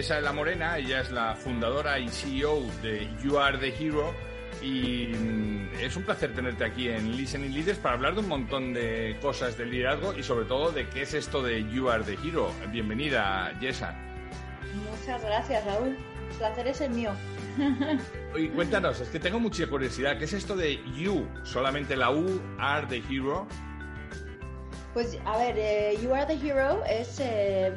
Jessa de la Morena. Ella es la fundadora y CEO de You Are the Hero. Y mm, es un placer tenerte aquí en Listening Leaders para hablar de un montón de cosas del liderazgo y sobre todo de qué es esto de You Are the Hero. Bienvenida, Jessa. Muchas gracias, Raúl. El placer es el mío. Y cuéntanos, es que tengo mucha curiosidad. ¿Qué es esto de You? Solamente la U, Are the Hero. Pues a ver, eh, You Are the Hero es, eh,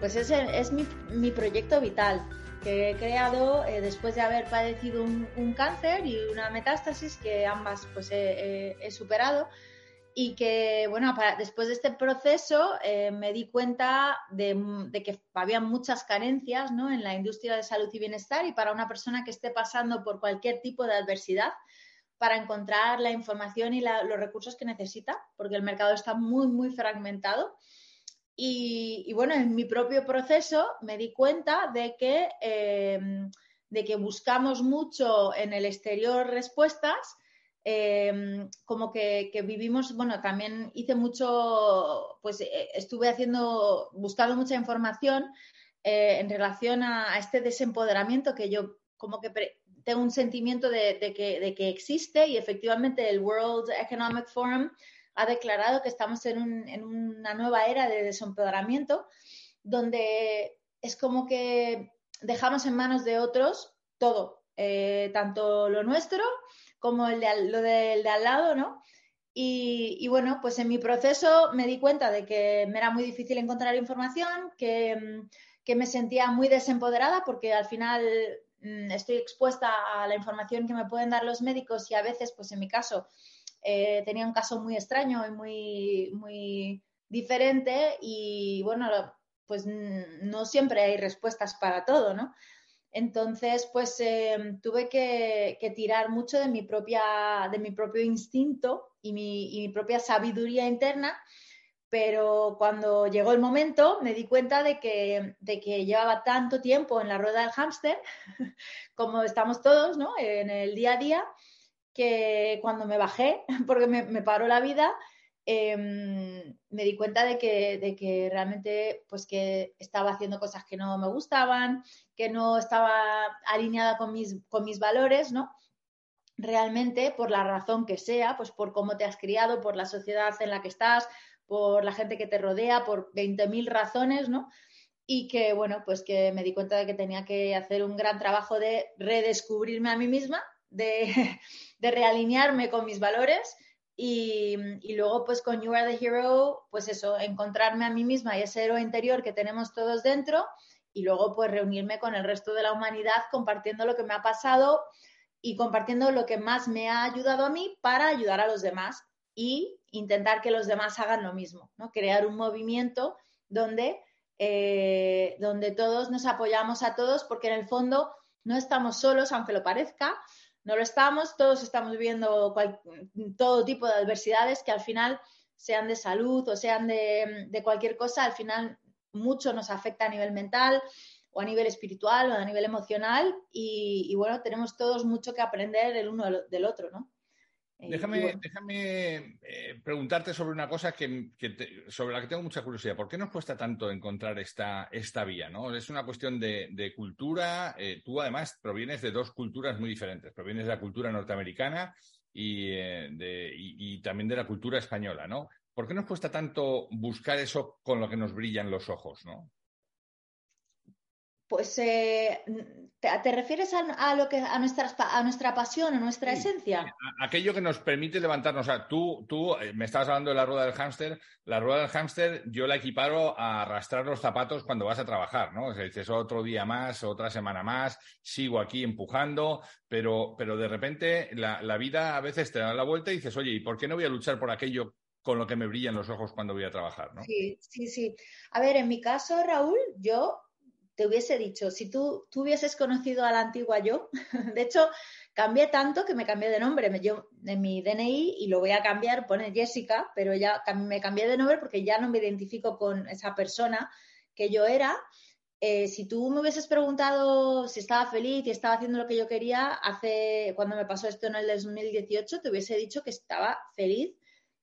pues es, es mi, mi, proyecto vital que he creado eh, después de haber padecido un, cáncer y una metástasis que ambas pues he, superado y que, bueno, después de este proceso eh, me di cuenta de, de, que había muchas carencias ¿no? en la industria de salud y bienestar y para una persona que esté pasando por cualquier tipo de adversidad, para encontrar la información y los recursos que necesita, porque el mercado está muy, muy fragmentado. Y, bueno, en mi propio proceso me di cuenta de que, eh, de que buscamos mucho en el exterior respuestas, eh, como que, vivimos, bueno, también hice mucho, pues eh, estuve haciendo, buscando mucha información en relación a, este desempoderamiento que yo como que tengo un sentimiento de, que, de, que, existe y efectivamente el World Economic Forum ha declarado que estamos en, un, en una nueva era de desempoderamiento donde es como que dejamos en manos de otros todo, eh, tanto lo nuestro como el de, lo del de al lado, ¿no? Y, y, bueno, pues en mi proceso me di cuenta de que me era muy difícil encontrar información, que, que me sentía muy desempoderada porque al final Mm, estoy expuesta a la información que me pueden dar los médicos y a veces, pues en mi caso, eh, tenía un caso muy extraño y muy, muy diferente y bueno, pues no siempre hay respuestas para todo, ¿no? Entonces, pues eh, tuve que, que, tirar mucho de mi, propia, de mi propio instinto y mi, y mi propia sabiduría interna pero cuando llegó el momento me di cuenta de que, de que llevaba tanto tiempo en la rueda del hámster, como estamos todos, ¿no? En el día a día, que cuando me bajé, porque me, me paró la vida, eh, me di cuenta de que, de que realmente pues que estaba haciendo cosas que no me gustaban, que no estaba alineada con mis, con mis valores, ¿no? Realmente, por la razón que sea, pues por cómo te has criado, por la sociedad en la que estás, por la gente que te rodea, por 20.000 razones, ¿no? Y que, bueno, pues que me di cuenta de que tenía que hacer un gran trabajo de redescubrirme a mí misma, de, de realinearme con mis valores y, y, luego, pues con You Are the Hero, pues eso, encontrarme a mí misma y ese héroe interior que tenemos todos dentro y luego, pues reunirme con el resto de la humanidad compartiendo lo que me ha pasado y compartiendo lo que más me ha ayudado a mí para ayudar a los demás y intentar que los demás hagan lo mismo, ¿no? Crear un movimiento donde, eh, donde todos nos apoyamos a todos, porque en el fondo no estamos solos, aunque lo parezca, no lo estamos, todos estamos viviendo todo tipo de adversidades que al final, sean de salud o sean de, de cualquier cosa, al final mucho nos afecta a nivel mental o a nivel espiritual o a nivel emocional y, y bueno, tenemos todos mucho que aprender el uno del otro, ¿no? Déjame, bueno. déjame eh, preguntarte sobre una cosa que, que te, sobre la que tengo mucha curiosidad. ¿Por qué nos cuesta tanto encontrar esta, esta vía? ¿no? Es una cuestión de, de cultura. Eh, tú, además, provienes de dos culturas muy diferentes. Provienes de la cultura norteamericana y, eh, de, y, y también de la cultura española. ¿no? ¿Por qué nos cuesta tanto buscar eso con lo que nos brillan los ojos? ¿no? Pues, eh, ¿te, ¿te, refieres a, a, lo que, a, nuestra, a nuestra pasión, a nuestra sí, esencia? Aquello que nos permite levantarnos. O sea, tú, tú eh, me estabas hablando de la rueda del hámster. La rueda del hámster yo la equiparo a arrastrar los zapatos cuando vas a trabajar, ¿no? O sea, dices otro día más, otra semana más, sigo aquí empujando, pero, pero de repente la, la vida a veces te da la vuelta y dices, oye, ¿y por qué no voy a luchar por aquello con lo que me brillan los ojos cuando voy a trabajar, ¿no? Sí, sí, sí. A ver, en mi caso, Raúl, yo te hubiese dicho, si tú, tú hubieses conocido a la antigua yo, de hecho, cambié tanto que me cambié de nombre. Me, yo en mi DNI y lo voy a cambiar, pone Jessica, pero ya me cambié de nombre porque ya no me identifico con esa persona que yo era. Eh, si tú me hubieses preguntado si estaba feliz y estaba haciendo lo que yo quería, hace cuando me pasó esto en el 2018, te hubiese dicho que estaba feliz,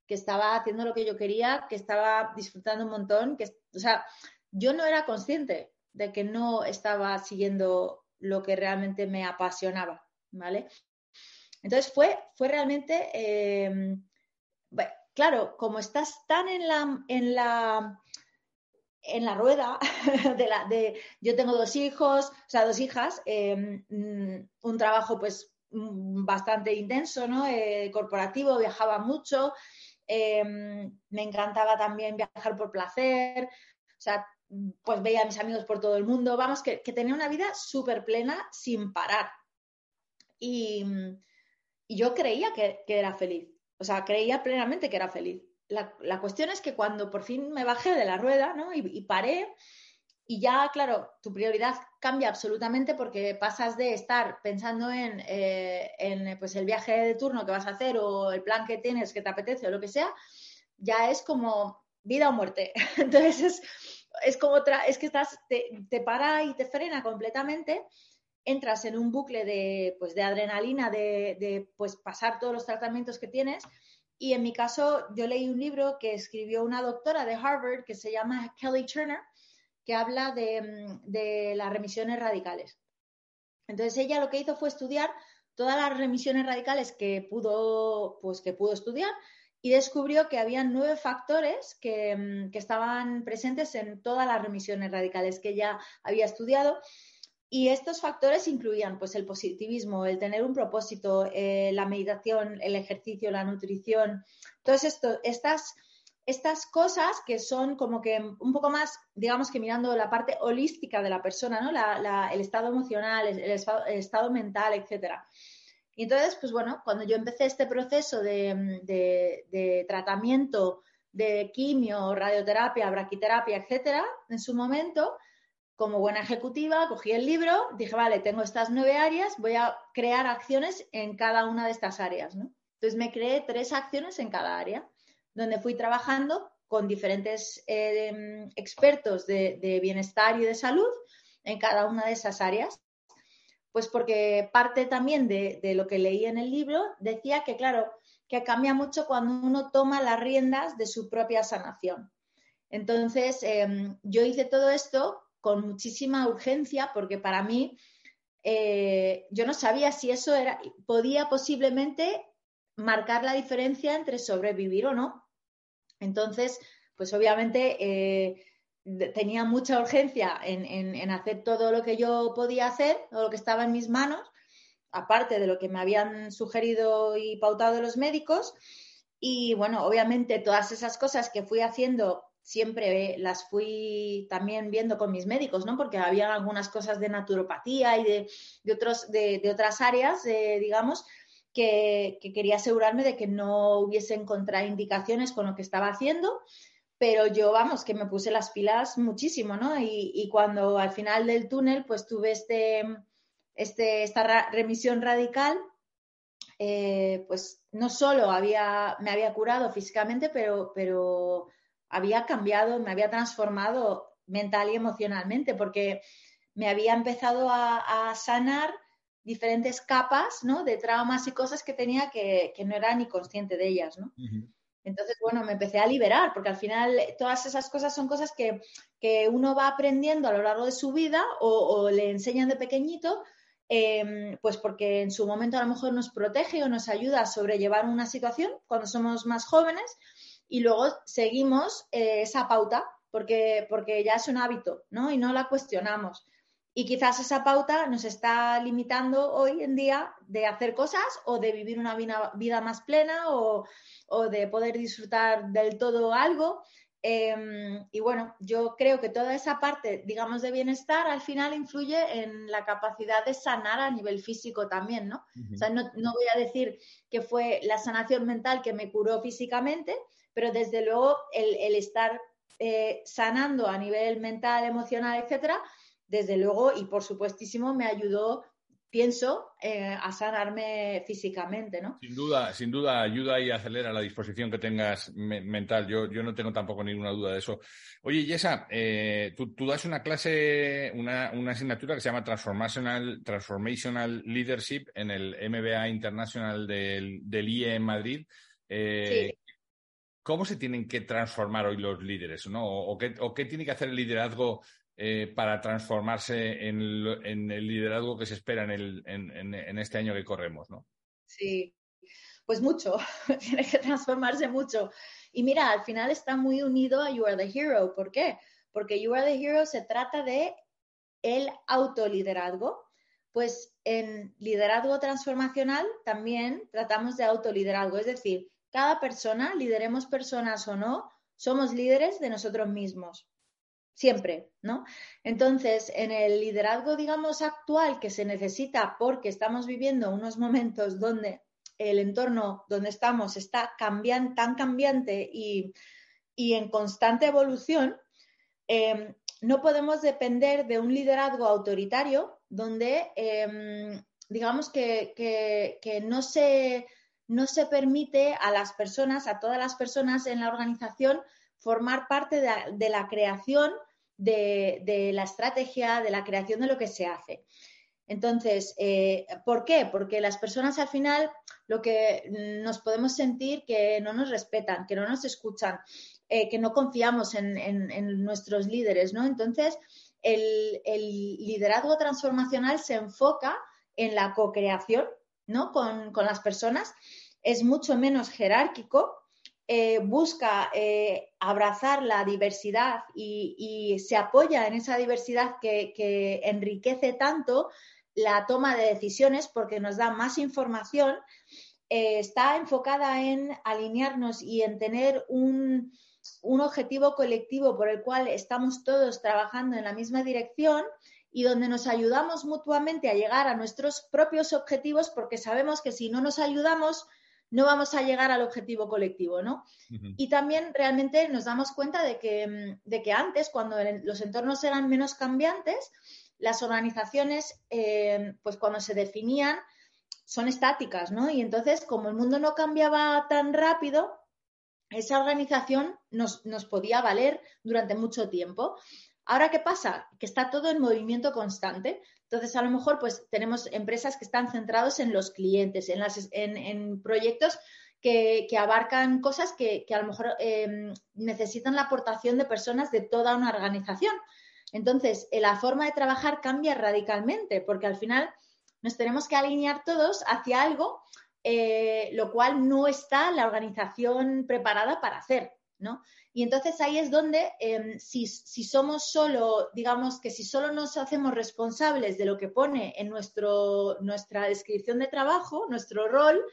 que estaba haciendo lo que yo quería, que estaba disfrutando un montón, que, o sea, yo no era consciente de que no estaba siguiendo lo que realmente me apasionaba, ¿vale? Entonces fue, fue realmente, eh, claro, como estás tan en la, en la, en la rueda de la, de, yo tengo dos hijos, o sea, dos hijas, eh, mm, un trabajo pues mm, bastante intenso, ¿no? Eh, corporativo, viajaba mucho, me encantaba también viajar por placer, o sea, pues veía a mis amigos por todo el mundo, vamos, que, tenía una vida súper plena sin parar. Y, yo creía que, era feliz, o sea, creía plenamente que era feliz. La, cuestión es que cuando por fin me bajé de la rueda ¿no? y, paré, y ya, claro, tu prioridad cambia absolutamente porque pasas de estar pensando en, eh, en pues, el viaje de turno que vas a hacer o el plan que tienes que te apetece o lo que sea, ya es como vida o muerte. Entonces es, es como otra, es que estás, te, para y te frena completamente, entras en un bucle de, pues, de adrenalina, de, pues, pasar todos los tratamientos que tienes. Y en mi caso, yo leí un libro que escribió una doctora de Harvard que se llama Kelly Turner, que habla de, de las remisiones radicales. Entonces ella lo que hizo fue estudiar todas las remisiones radicales que pudo, pues, que pudo estudiar y descubrió que había nueve factores mm, que, estaban presentes en todas las remisiones radicales que ella había estudiado. Y estos factores incluían pues, el positivismo, el tener un propósito, eh, la meditación, el ejercicio, la nutrición, todas estas, estas cosas que son como que un poco más, digamos que mirando la parte holística de la persona, ¿no? el estado emocional, el, el estado mental, etcétera. Y entonces, pues bueno, cuando yo empecé este proceso de, tratamiento de quimio, radioterapia, braquiterapia, etcétera, en su momento, como buena ejecutiva, cogí el libro, dije, vale, tengo estas nueve áreas, voy a crear acciones en cada una de estas áreas. Entonces me creé tres acciones en cada área, donde fui trabajando con diferentes eh, expertos de bienestar y de salud en cada una de esas áreas pues porque parte también de, lo que leí en el libro decía que, claro, que cambia mucho cuando uno toma las riendas de su propia sanación. Entonces, em, yo hice todo esto con muchísima urgencia porque para mí eh, yo no sabía si eso era, podía posiblemente marcar la diferencia entre sobrevivir o no. Entonces, pues obviamente eh, tenía mucha urgencia en, hacer todo lo que yo podía hacer, o lo que estaba en mis manos, aparte de lo que me habían sugerido y pautado los médicos. Y bueno, obviamente todas esas cosas que fui haciendo siempre las fui también viendo con mis médicos, ¿no? Porque había algunas cosas de naturopatía y de, otros, de, otras áreas, digamos, que, que, quería asegurarme de que no hubiesen contraindicaciones con lo que estaba haciendo pero yo, vamos, que me puse las pilas muchísimo, ¿no? Y, cuando al final del túnel, pues tuve este, este, esta remisión radical, eh, pues no solo había, me había curado físicamente, pero, pero había cambiado, me había transformado mental y emocionalmente, porque me había empezado a, sanar diferentes capas, ¿no? De traumas y cosas que tenía que, no era ni consciente de ellas, ¿no? Entonces, bueno, me empecé a liberar, porque al final todas esas cosas son cosas que, uno va aprendiendo a lo largo de su vida o, le enseñan de pequeñito, em, pues porque en su momento a lo mejor nos protege o nos ayuda a sobrellevar una situación cuando somos más jóvenes y luego seguimos eh, esa pauta porque, porque ya es un hábito, ¿no? Y no la cuestionamos. Y quizás esa pauta nos está limitando hoy en día de hacer cosas o de vivir una vida más plena o, de poder disfrutar del todo algo. Em, y bueno, yo creo que toda esa parte, digamos, de bienestar al final influye en la capacidad de sanar a nivel físico también, ¿no? O sea, no, voy a decir que fue la sanación mental que me curó físicamente, pero desde luego el, estar eh, sanando a nivel mental, emocional, etcétera, desde luego, y por supuestísimo, me ayudó, pienso, eh, a sanarme físicamente, ¿no? Sin duda, sin duda, ayuda y acelera la disposición que tengas mental. Yo, yo no tengo tampoco ninguna duda de eso. Oye, Yesa, eh, tú, das una clase, una, asignatura que se llama Transformational, Transformational Leadership en el MBA International del, IE en Madrid. Eh, ¿cómo se tienen que transformar hoy los líderes? ¿no? ¿O, qué, tiene que hacer el liderazgo eh, para transformarse en, el liderazgo que se espera en, este año que corremos? ¿no? Sí, pues mucho, tiene que transformarse mucho. Y mira, al final está muy unido a You Are the Hero. ¿Por qué? Porque You Are the Hero se trata de el autoliderazgo. Pues en liderazgo transformacional también tratamos de autoliderazgo, es decir, cada persona, lideremos personas o no, somos líderes de nosotros mismos. Siempre, ¿no? Entonces, en el liderazgo, digamos, actual que se necesita porque estamos viviendo unos momentos donde el entorno donde estamos está tan cambiante y, en constante evolución, em, no podemos depender de un liderazgo autoritario donde, em, digamos, que, no, se, no se permite a las personas, a todas las personas en la organización, formar parte de, la creación de, la estrategia, de la creación de lo que se hace. Entonces, eh, ¿por qué? Porque las personas al final lo que nos podemos sentir que no nos respetan, que no nos escuchan, eh, que no confiamos en, nuestros líderes, ¿no? Entonces, el, liderazgo transformacional se enfoca en la co-creación, ¿no? Con, las personas, es mucho menos jerárquico, eh, busca abrazar la diversidad y, se apoya en esa diversidad que, que, enriquece tanto la toma de decisiones porque nos da más información, eh, está enfocada en alinearnos y en tener un, objetivo colectivo por el cual estamos todos trabajando en la misma dirección y donde nos ayudamos mutuamente a llegar a nuestros propios objetivos porque sabemos que si no nos ayudamos no vamos a llegar al objetivo colectivo, ¿no? Y también realmente nos damos cuenta de que, de que antes, cuando los entornos eran menos cambiantes, las organizaciones, eh, pues cuando se definían, son estáticas, ¿no? Y entonces, como el mundo no cambiaba tan rápido, esa organización nos, nos podía valer durante mucho tiempo. Ahora, ¿qué pasa? Que está todo en movimiento constante. Entonces, a lo mejor, pues tenemos empresas que están centrados en los clientes, en, las, en, proyectos que, abarcan cosas que, a lo mejor eh, necesitan la aportación de personas de toda una organización. Entonces, eh, la forma de trabajar cambia radicalmente porque al final nos tenemos que alinear todos hacia algo, eh, lo cual no está la organización preparada para hacer, Y entonces ahí es donde, em, si, somos solo, digamos que si solo nos hacemos responsables de lo que pone en nuestro, nuestra descripción de trabajo, nuestro rol,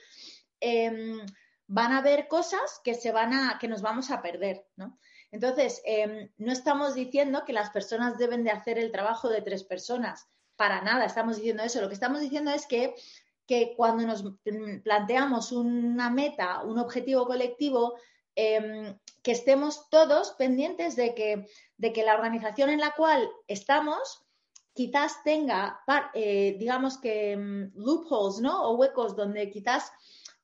em, van a haber cosas que se van a, que nos vamos a perder, ¿no? Entonces, em, no estamos diciendo que las personas deben de hacer el trabajo de tres personas. Para nada estamos diciendo eso. Lo que estamos diciendo es que, cuando nos planteamos una meta, un objetivo colectivo, em, que estemos todos pendientes de que, de que la organización en la cual estamos quizás tenga, eh, digamos que em, loopholes, ¿no? O huecos donde quizás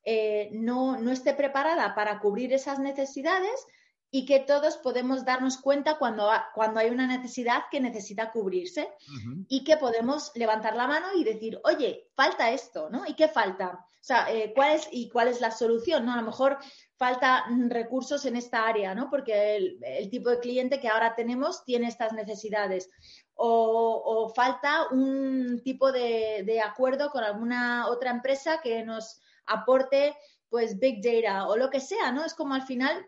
eh, no, no, esté preparada para cubrir esas necesidades y que todos podemos darnos cuenta cuando, cuando hay una necesidad que necesita cubrirse y que podemos levantar la mano y decir, oye, falta esto, ¿no? ¿Y qué falta? O sea, eh, ¿cuál es y cuál es la solución? ¿no? A lo mejor falta recursos en esta área, ¿no? Porque el, tipo de cliente que ahora tenemos tiene estas necesidades. O, falta un tipo de, de acuerdo con alguna otra empresa que nos aporte pues big data o lo que sea, ¿no? Es como al final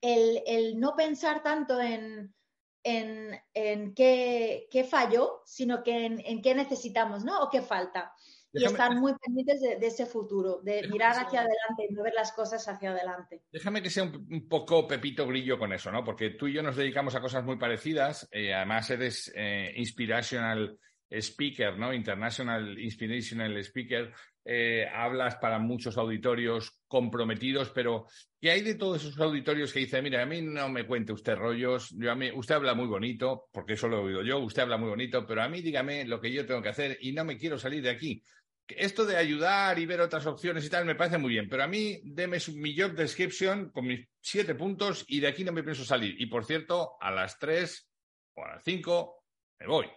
el, no pensar tanto en, en, qué, falló, sino que en, qué necesitamos, ¿no? O qué falta. y estar muy pendientes de, ese futuro, de mirar hacia adelante y mover las cosas hacia adelante. Déjame que sea un, poco Pepito Grillo con eso, ¿no? Porque tú y yo nos dedicamos a cosas muy parecidas. Eh, además, eres eh, inspirational speaker, ¿no? International Inspirational Speaker. Eh, hablas para muchos auditorios comprometidos, pero ¿qué hay de todos esos auditorios que dicen, mira, a mí no me cuente usted rollos, yo a mí, usted habla muy bonito, porque eso lo he oído yo, usted habla muy bonito, pero a mí dígame lo que yo tengo que hacer y no me quiero salir de aquí. Esto de ayudar y ver otras opciones y tal me parece muy bien, pero a mí deme mi job description con mis siete puntos y de aquí no me pienso salir. Y por cierto, a las tres o a las cinco me voy.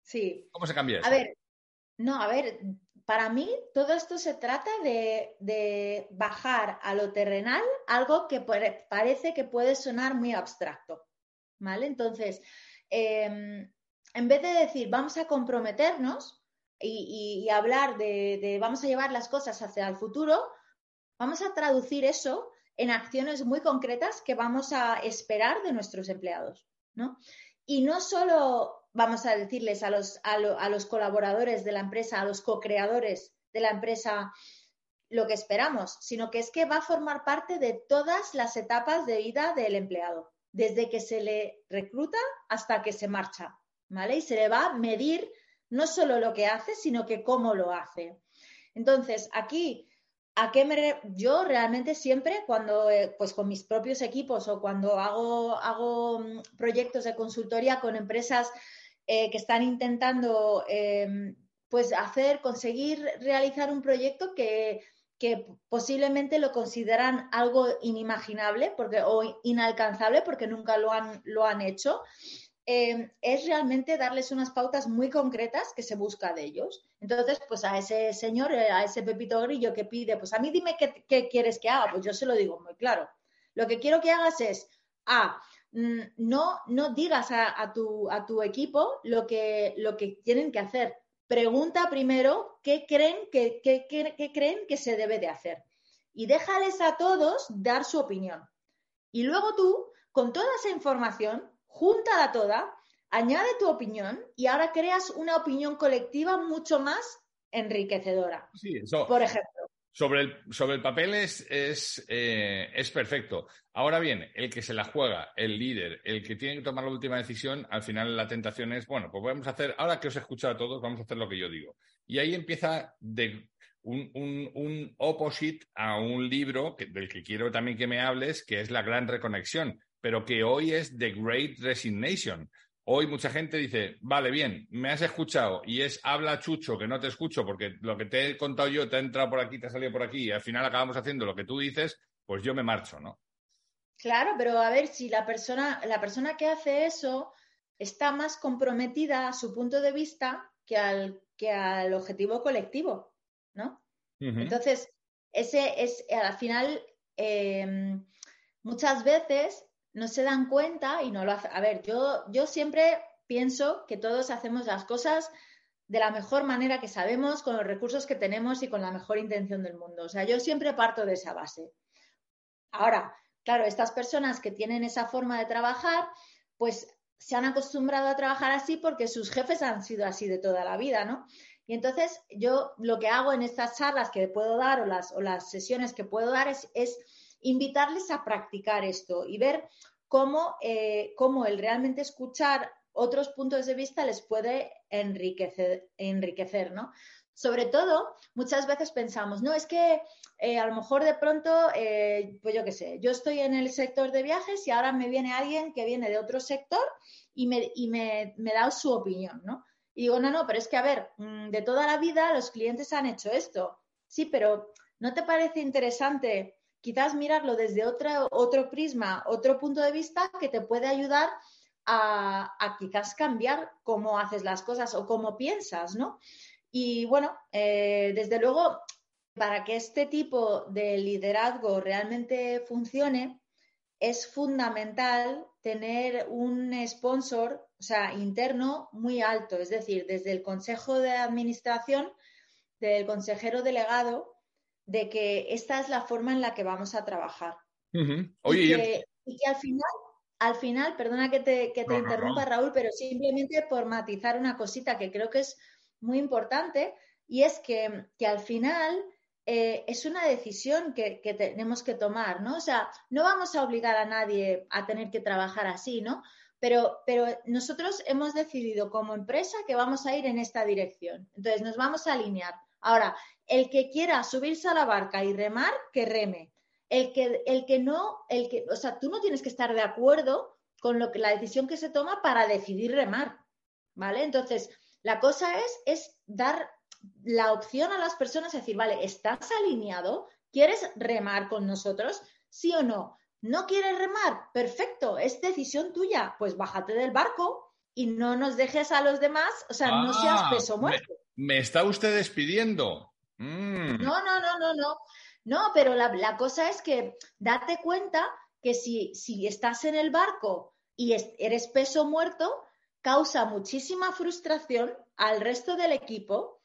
Sí. ¿Cómo se cambia eso? A ver, no, a ver, para mí todo esto se trata de, bajar a lo terrenal algo que parece que puede sonar muy abstracto. ¿Vale? Entonces, em, en vez de decir vamos a comprometernos y, hablar de, vamos a llevar las cosas hacia el futuro, vamos a traducir eso en acciones muy concretas que vamos a esperar de nuestros empleados. ¿no? Y no solo vamos a decirles a los, a, los colaboradores de la empresa, a los co-creadores de la empresa, lo que esperamos, sino que es que va a formar parte de todas las etapas de vida del empleado, desde que se le recluta hasta que se marcha, ¿vale? Y se le va a medir no solo lo que hace, sino que cómo lo hace. Entonces, aquí ¿A qué me yo realmente siempre cuando eh, pues con mis propios equipos o cuando hago, hago mm, proyectos de consultoría con empresas eh, que están intentando em, pues hacer, conseguir realizar un proyecto que, posiblemente lo consideran algo inimaginable porque, o inalcanzable porque nunca lo han, lo han hecho. Em, es realmente darles unas pautas muy concretas que se busca de ellos. Entonces, pues a ese señor, eh, a ese Pepito Grillo que pide, pues a mí dime qué, quieres que haga, pues yo se lo digo muy claro. Lo que quiero que hagas es, A, no, no digas a, tu, a tu equipo lo que, lo que tienen que hacer. Pregunta primero qué creen que, qué creen que se debe de hacer. Y déjales a todos dar su opinión. Y luego tú, con toda esa información, júntala toda, añade tu opinión y ahora creas una opinión colectiva mucho más enriquecedora. Sí, eso, por ejemplo. Sobre el, sobre el papel es, es, eh, es, perfecto. Ahora bien, el que se la juega, el líder, el que tiene que tomar la última decisión, al final la tentación es, bueno, pues vamos a hacer, ahora que os he escuchado a todos, vamos a hacer lo que yo digo. Y ahí empieza de un, un, un opposite a un libro del que quiero también que me hables, que es La Gran Reconexión, pero que hoy es The Great Resignation. Hoy mucha gente dice, vale, bien, me has escuchado y es habla chucho que no te escucho porque lo que te he contado yo te ha entrado por aquí, te ha salido por aquí y al final acabamos haciendo lo que tú dices, pues yo me marcho, ¿no? Claro, pero a ver si la persona, la persona que hace eso está más comprometida a su punto de vista que al, que al objetivo colectivo, ¿no? Entonces, ese es al final eh, muchas veces no se dan cuenta y no lo hacen. A ver, yo, yo siempre pienso que todos hacemos las cosas de la mejor manera que sabemos, con los recursos que tenemos y con la mejor intención del mundo. O sea, yo siempre parto de esa base. Ahora, claro, estas personas que tienen esa forma de trabajar, pues se han acostumbrado a trabajar así porque sus jefes han sido así de toda la vida, ¿no? Y entonces yo lo que hago en estas charlas que puedo dar o las, o las sesiones que puedo dar es, es invitarles a practicar esto y ver cómo, eh, cómo el realmente escuchar otros puntos de vista les puede enriquecer, enriquecer ¿no? Sobre todo, muchas veces pensamos, no, es que eh, a lo mejor de pronto, eh, pues yo qué sé, yo estoy en el sector de viajes y ahora me viene alguien que viene de otro sector y me, y me, me da su opinión, ¿no? Y digo, no, no, pero es que, a ver, mm, de toda la vida los clientes han hecho esto. Sí, pero ¿no te parece interesante quizás mirarlo desde otro, otro prisma, otro punto de vista que te puede ayudar a, quizás cambiar cómo haces las cosas o cómo piensas, ¿no? Y bueno, eh, desde luego, para que este tipo de liderazgo realmente funcione, es fundamental tener un sponsor, o sea, interno muy alto, es decir, desde el consejo de administración, del consejero delegado, de que esta es la forma en la que vamos a trabajar. y, que, al final, al final, perdona que te, interrumpa, Raúl, pero simplemente por matizar una cosita que creo que es muy importante, y es que, al final eh, es una decisión que, que, tenemos que tomar, ¿no? O sea, no vamos a obligar a nadie a tener que trabajar así, ¿no? Pero, pero nosotros hemos decidido como empresa que vamos a ir en esta dirección. Entonces, nos vamos a alinear. Ahora, el que quiera subirse a la barca y remar, que reme. El que, el que no, el que, o sea, tú no tienes que estar de acuerdo con lo que, la decisión que se toma para decidir remar, ¿vale? Entonces, la cosa es, es dar la opción a las personas, decir, vale, ¿estás alineado? ¿Quieres remar con nosotros? ¿Sí o no? ¿No quieres remar? Perfecto, es decisión tuya. Pues bájate del barco y no nos dejes a los demás, o sea, no seas ah, peso muerto. ¿Me está usted despidiendo? Mm. No, no, no, no, no. No, pero la, cosa es que date cuenta que si, si estás en el barco y eres peso muerto, causa muchísima frustración al resto del equipo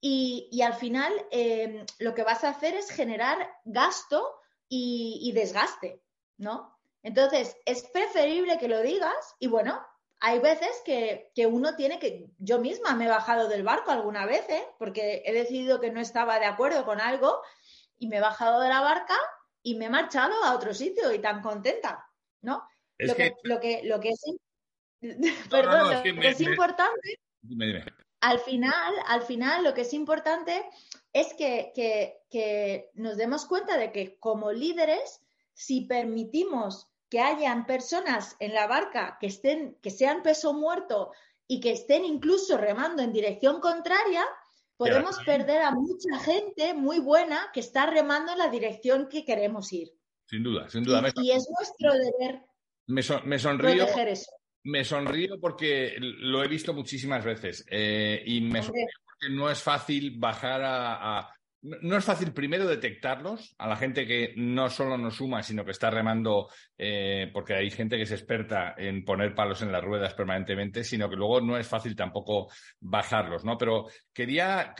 y, al final em, lo que vas a hacer es generar gasto y, desgaste, ¿no? Entonces, es preferible que lo digas y bueno, hay veces que, uno tiene que, yo misma me he bajado del barco alguna vez, ¿eh? porque he decidido que no estaba de acuerdo con algo y me he bajado de la barca y me he marchado a otro sitio y tan contenta, ¿no? lo, que, lo, que, lo que es, perdón, lo que es importante al final, al final lo que es importante es que, nos demos cuenta de que como líderes, si permitimos que hayan personas en la barca que estén, que sean peso muerto y que estén incluso remando en dirección contraria, podemos perder a mucha gente muy buena que está remando en la dirección que queremos ir. Sin duda, sin duda. Y, es nuestro deber me, me sonrío, eso. Me sonrío porque lo he visto muchísimas veces eh, y me sonrío porque no es fácil bajar a, No es fácil primero detectarlos a la gente que no solo nos suma, sino que está remando, eh, porque hay gente que es experta en poner palos en las ruedas permanentemente, sino que luego no es fácil tampoco bajarlos, ¿no? Pero quería,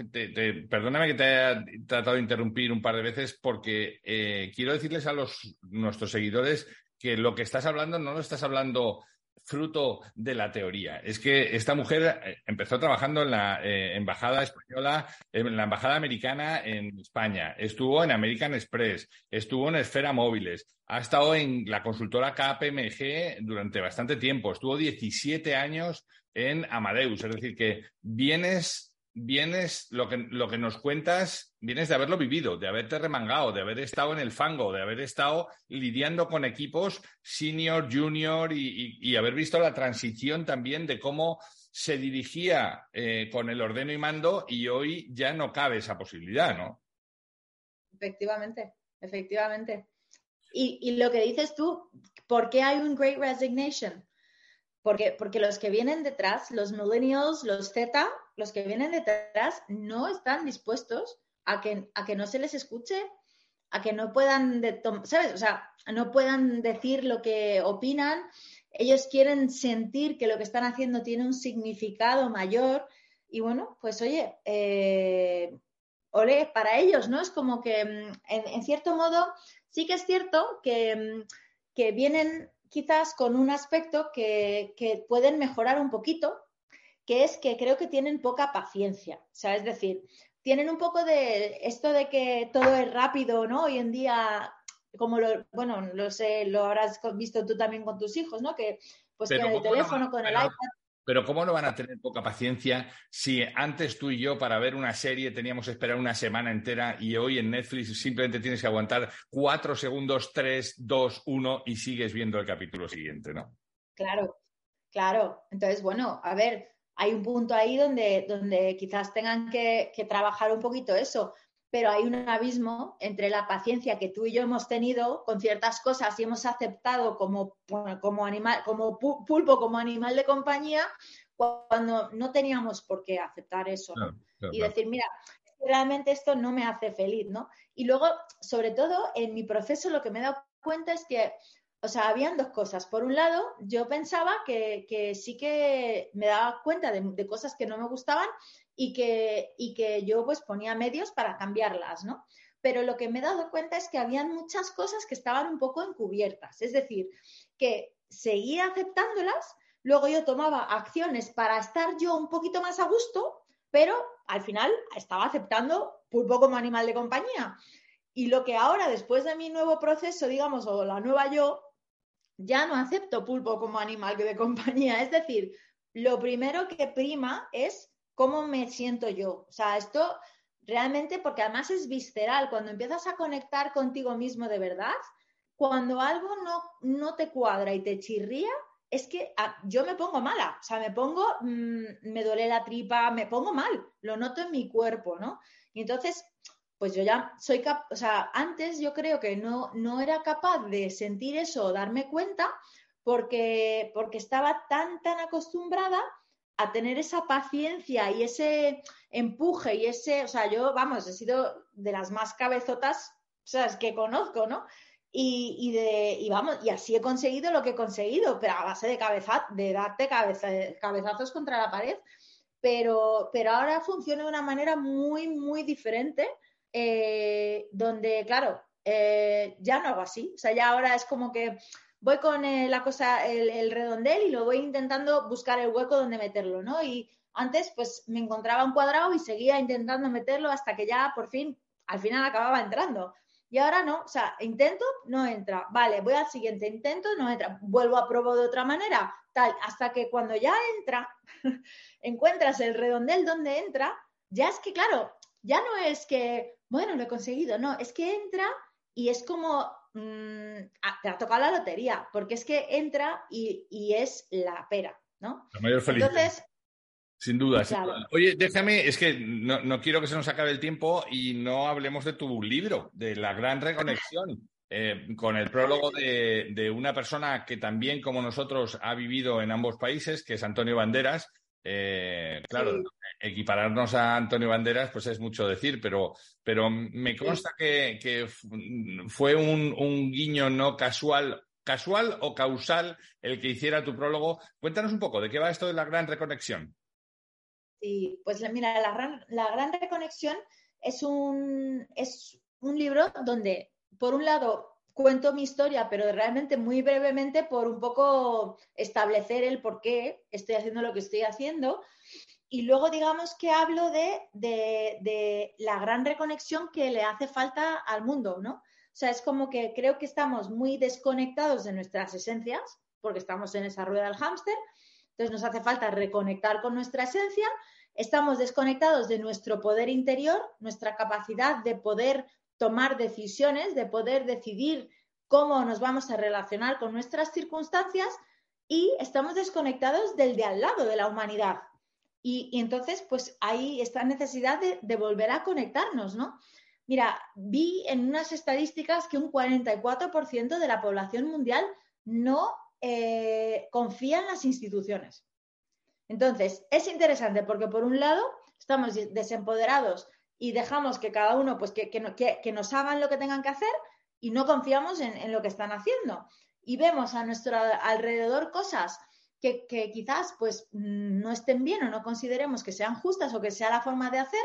perdóname que te haya tratado de interrumpir un par de veces, porque eh, quiero decirles a los, nuestros seguidores que lo que estás hablando no lo estás hablando fruto de la teoría. Es que esta mujer eh, empezó trabajando en la eh, embajada española, en la embajada americana en España, estuvo en American Express, estuvo en Esfera Móviles, ha estado en la consultora KPMG durante bastante tiempo, estuvo 17 años en Amadeus, es decir, que vienes vienes, lo que, lo que nos cuentas, vienes de haberlo vivido, de haberte remangado, de haber estado en el fango, de haber estado lidiando con equipos senior, junior y, haber visto la transición también de cómo se dirigía eh, con el ordeno y mando y hoy ya no cabe esa posibilidad, ¿no? Efectivamente, efectivamente. Y, y lo que dices tú, ¿por qué hay un Great Resignation? Porque, porque los que vienen detrás, los millennials, los Z, los que vienen detrás no están dispuestos a que, a que no se les escuche, a que no puedan, ¿sabes? O sea, no puedan decir lo que opinan. Ellos quieren sentir que lo que están haciendo tiene un significado mayor. Y bueno, pues oye, eh, ole, para ellos, ¿no? Es como que, mm, en, cierto modo, sí que es cierto que, mm, que vienen quizás con un aspecto que, pueden mejorar un poquito, que es que creo que tienen poca paciencia. O sea, es decir, tienen un poco de esto de que todo es rápido, ¿no? Hoy en día, como lo, bueno, lo sé, lo habrás visto tú también con tus hijos, ¿no? Que pues con el teléfono, con el iPad. Pero ¿cómo no van a tener poca paciencia si antes tú y yo para ver una serie teníamos que esperar una semana entera y hoy en Netflix simplemente tienes que aguantar cuatro segundos, tres, dos, uno y sigues viendo el capítulo siguiente, ¿no? Claro, claro. Entonces, bueno, a ver, hay un punto ahí donde, donde quizás tengan que, que trabajar un poquito eso pero hay un abismo entre la paciencia que tú y yo hemos tenido con ciertas cosas y hemos aceptado como, como animal, como pulpo, como animal de compañía, cuando no teníamos por qué aceptar eso. y decir, mira, realmente esto no me hace feliz, ¿no? Y luego, sobre todo, en mi proceso lo que me he dado cuenta es que, o sea, habían dos cosas. Por un lado, yo pensaba que, sí que me daba cuenta de, de cosas que no me gustaban y que, y que yo pues ponía medios para cambiarlas, ¿no? Pero lo que me he dado cuenta es que habían muchas cosas que estaban un poco encubiertas, es decir, que seguía aceptándolas, luego yo tomaba acciones para estar yo un poquito más a gusto, pero al final estaba aceptando pulpo como animal de compañía. Y lo que ahora, después de mi nuevo proceso, digamos, o la nueva yo, ya no acepto pulpo como animal de compañía. Es decir, lo primero que prima es cómo me siento yo. O sea, esto realmente, porque además es visceral, cuando empiezas a conectar contigo mismo de verdad, cuando algo no, no te cuadra y te chirría, es que ah, yo me pongo mala, o sea, me pongo, mm, me duele la tripa, me pongo mal, lo noto en mi cuerpo, ¿no? Y entonces, pues yo ya soy capaz, o sea, antes yo creo que no, no era capaz de sentir eso o darme cuenta porque, porque estaba tan, tan acostumbrada a tener esa paciencia y ese empuje y ese, o sea, yo, vamos, he sido de las más cabezotas, o sea, que conozco, ¿no? Y, de, y vamos, y así he conseguido lo que he conseguido, pero a base de cabeza, de darte cabezazos contra la pared. Pero, pero ahora funciona de una manera muy, muy diferente, eh, donde, claro, eh, ya no hago así. O sea, ya ahora es como que voy con eh, la cosa, el, redondel y lo voy intentando buscar el hueco donde meterlo, ¿no? Y antes, pues me encontraba un cuadrado y seguía intentando meterlo hasta que ya por fin, al final acababa entrando. Y ahora no, o sea, intento, no entra. Vale, voy al siguiente intento, no entra. Vuelvo a probar de otra manera, tal, hasta que cuando ya entra, encuentras el redondel donde entra, ya es que, claro, ya no es que, bueno, lo he conseguido, no, es que entra y es como, mmm, te ha tocado la lotería, porque es que entra y, es la pera, ¿no? La mayor felicidad. Entonces, sin duda, Oye, déjame, es que no, quiero que se nos acabe el tiempo y no hablemos de tu libro, de la gran reconexión, eh, con el prólogo de, una persona que también, como nosotros, ha vivido en ambos países, que es Antonio Banderas, eh, claro, equipararnos a Antonio Banderas, pues es mucho decir, pero, pero me consta que, fue un, guiño no casual, casual o causal el que hiciera tu prólogo. Cuéntanos un poco de qué va esto de la gran reconexión. Sí, pues mira, la gran, la gran reconexión es un, es un libro donde, por un lado, cuento mi historia, pero realmente muy brevemente por un poco establecer el por qué estoy haciendo lo que estoy haciendo. Y luego digamos que hablo de, la gran reconexión que le hace falta al mundo, ¿no? O sea, es como que creo que estamos muy desconectados de nuestras esencias, porque estamos en esa rueda del hámster, entonces nos hace falta reconectar con nuestra esencia, estamos desconectados de nuestro poder interior, nuestra capacidad de poder tomar decisiones, de poder decidir cómo nos vamos a relacionar con nuestras circunstancias y estamos desconectados del de al lado de la humanidad. Y, entonces, pues hay esta necesidad de, volver a conectarnos, ¿no? Mira, vi en unas estadísticas que un 44% de la población mundial no eh, confía en las instituciones. Entonces, es interesante porque por un lado estamos desempoderados y dejamos que cada uno, pues que, que, nos hagan lo que tengan que hacer y no confiamos en, lo que están haciendo. Y vemos a nuestro alrededor cosas que, quizás pues no estén bien o no consideremos que sean justas o que sea la forma de hacer,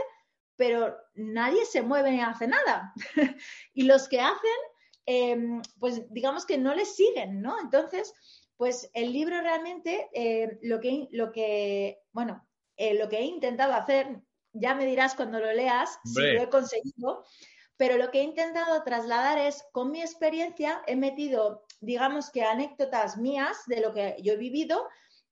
pero nadie se mueve ni hace nada. y los que hacen, em, pues digamos que no les siguen, ¿no? Entonces, pues el libro realmente, eh, lo, que, lo que, bueno, eh, lo que he intentado hacer ya me dirás cuando lo leas si lo he conseguido, pero lo que he intentado trasladar es, con mi experiencia, he metido, digamos que anécdotas mías de lo que yo he vivido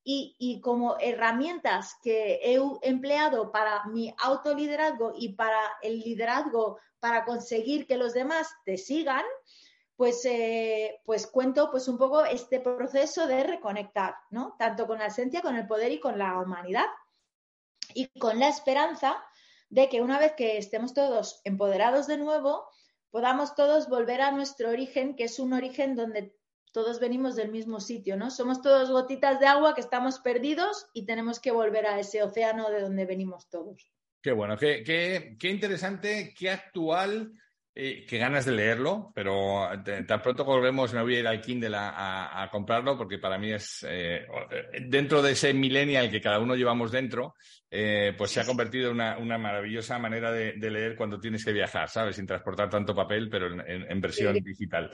y, como herramientas que he empleado para mi autoliderazgo y para el liderazgo para conseguir que los demás te sigan, pues, eh, pues cuento pues un poco este proceso de reconectar, ¿no? Tanto con la esencia, con el poder y con la humanidad y con la esperanza de que una vez que estemos todos empoderados de nuevo, podamos todos volver a nuestro origen, que es un origen donde todos venimos del mismo sitio, ¿no? Somos todos gotitas de agua que estamos perdidos y tenemos que volver a ese océano de donde venimos todos. Qué bueno, qué, qué, qué interesante, qué actual eh, qué ganas de leerlo, pero tan pronto volvemos me voy a ir al Kindle a, comprarlo porque para mí es, eh, dentro de ese millennial que cada uno llevamos dentro, eh, pues se ha convertido en una, maravillosa manera de, leer cuando tienes que viajar, ¿sabes? Sin transportar tanto papel, pero en, versión digital.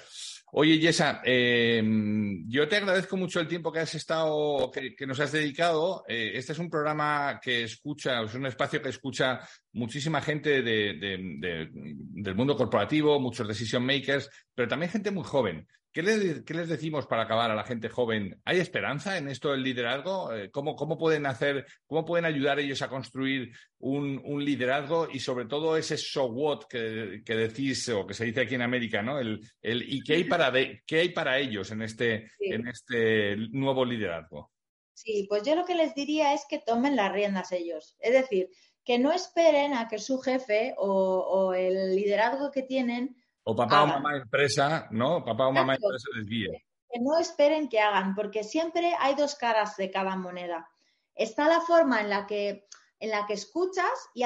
Oye, Yesa, yo te agradezco mucho el tiempo que has estado, que, nos has dedicado. este es un programa que escucha, es un espacio que escucha muchísima gente del mundo corporativo, muchos decision makers, pero también gente muy joven. ¿Qué les, decimos para acabar a la gente joven? ¿Hay esperanza en esto del liderazgo? Eh, ¿Cómo, pueden hacer, cómo pueden ayudar ellos a construir un, liderazgo y sobre todo ese so what que, decís o que se dice aquí en América, ¿no? El, ¿Y qué hay, para qué hay para ellos en este, en este nuevo liderazgo? Sí, pues yo lo que les diría es que tomen las riendas ellos. Es decir, que no esperen a que su jefe o, el liderazgo que tienen. O papá o mamá empresa, ¿no? Papá o mamá empresa les. Que no esperen que hagan, porque siempre hay dos caras de cada moneda. está la forma en la que, en la que escuchas y,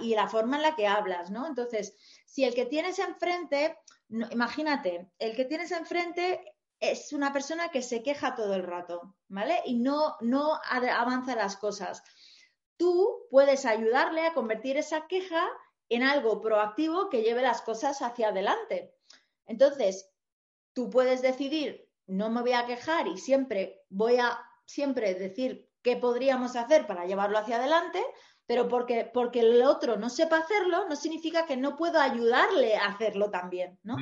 y la forma en la que hablas, ¿no? Entonces, si el que tienes enfrente, imagínate, el que tienes enfrente es una persona que se queja todo el rato, ¿vale? Y no, no avanza las cosas. Tú puedes ayudarle a convertir esa queja en algo proactivo que lleve las cosas hacia adelante. Entonces, tú puedes decidir, no me voy a quejar y siempre voy a siempre decir qué podríamos hacer para llevarlo hacia adelante, pero porque, porque el otro no sepa hacerlo, no significa que no puedo ayudarle a hacerlo también, ¿no?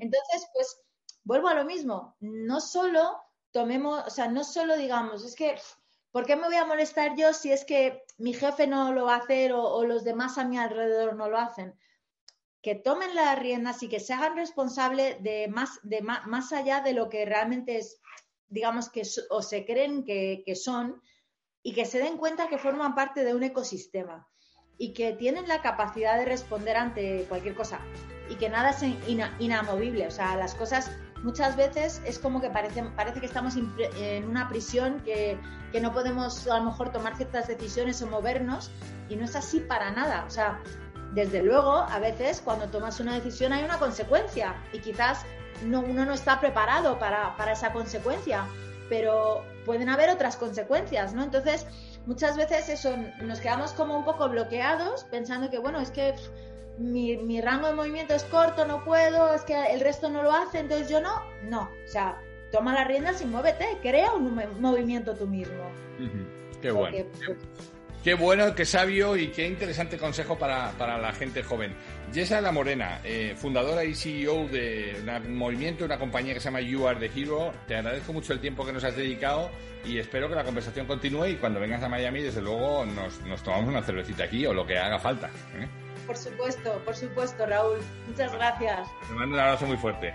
Entonces, pues, vuelvo a lo mismo, no solo tomemos, o sea, no solo digamos, es que, ¿por qué me voy a molestar yo si es que mi jefe no lo va a hacer o, los demás a mi alrededor no lo hacen? Que tomen las riendas y que se hagan responsables de más, de más, allá de lo que realmente es, digamos, que o se creen que, que son, y que se den cuenta que forman parte de un ecosistema y que tienen la capacidad de responder ante cualquier cosa y que nada es inamovible. O sea, las cosas muchas veces es como que parece, parece que estamos en una prisión, que, que, no podemos a lo mejor tomar ciertas decisiones o movernos y no es así para nada. O sea, desde luego, a veces cuando tomas una decisión hay una consecuencia y quizás no, uno no está preparado para, para esa consecuencia pero pueden haber otras consecuencias, ¿no? Entonces, muchas veces eso, nos quedamos como un poco bloqueados pensando que, bueno, es que mi, rango de movimiento es corto, no puedo, es que el resto no lo hace, entonces yo no, no, o sea, toma las riendas y muévete, crea un movimiento tú mismo. Qué bueno. Pues, Qué bueno, qué sabio y qué interesante consejo para, la gente joven. Yesa La Morena, eh, fundadora y CEO de un movimiento, una compañía que se llama You Are the Hero. Te agradezco mucho el tiempo que nos has dedicado y espero que la conversación continúe y cuando vengas a Miami, desde luego, nos, tomamos una cervecita aquí o lo que haga falta. ¿eh? Por supuesto, por supuesto, Raúl. Muchas gracias. Te mando un abrazo muy fuerte.